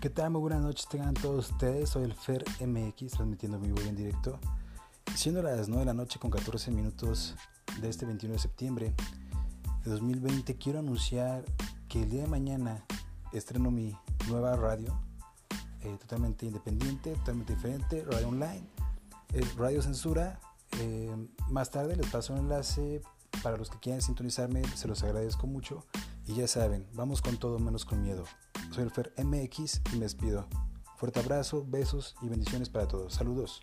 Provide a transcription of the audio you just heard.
¿Qué tal? Muy buenas noches tengan todos ustedes. Soy el Fer MX, transmitiendo mi voz en directo. Siendo las 9 de la noche con 14 minutos de este 21 de septiembre de 2020, quiero anunciar que el día de mañana estreno mi nueva radio, eh, totalmente independiente, totalmente diferente, radio online, radio censura. Eh, más tarde les paso un enlace para los que quieran sintonizarme, se los agradezco mucho. Y ya saben, vamos con todo menos con miedo. Soy el Fer MX y me despido. Fuerte abrazo, besos y bendiciones para todos. Saludos.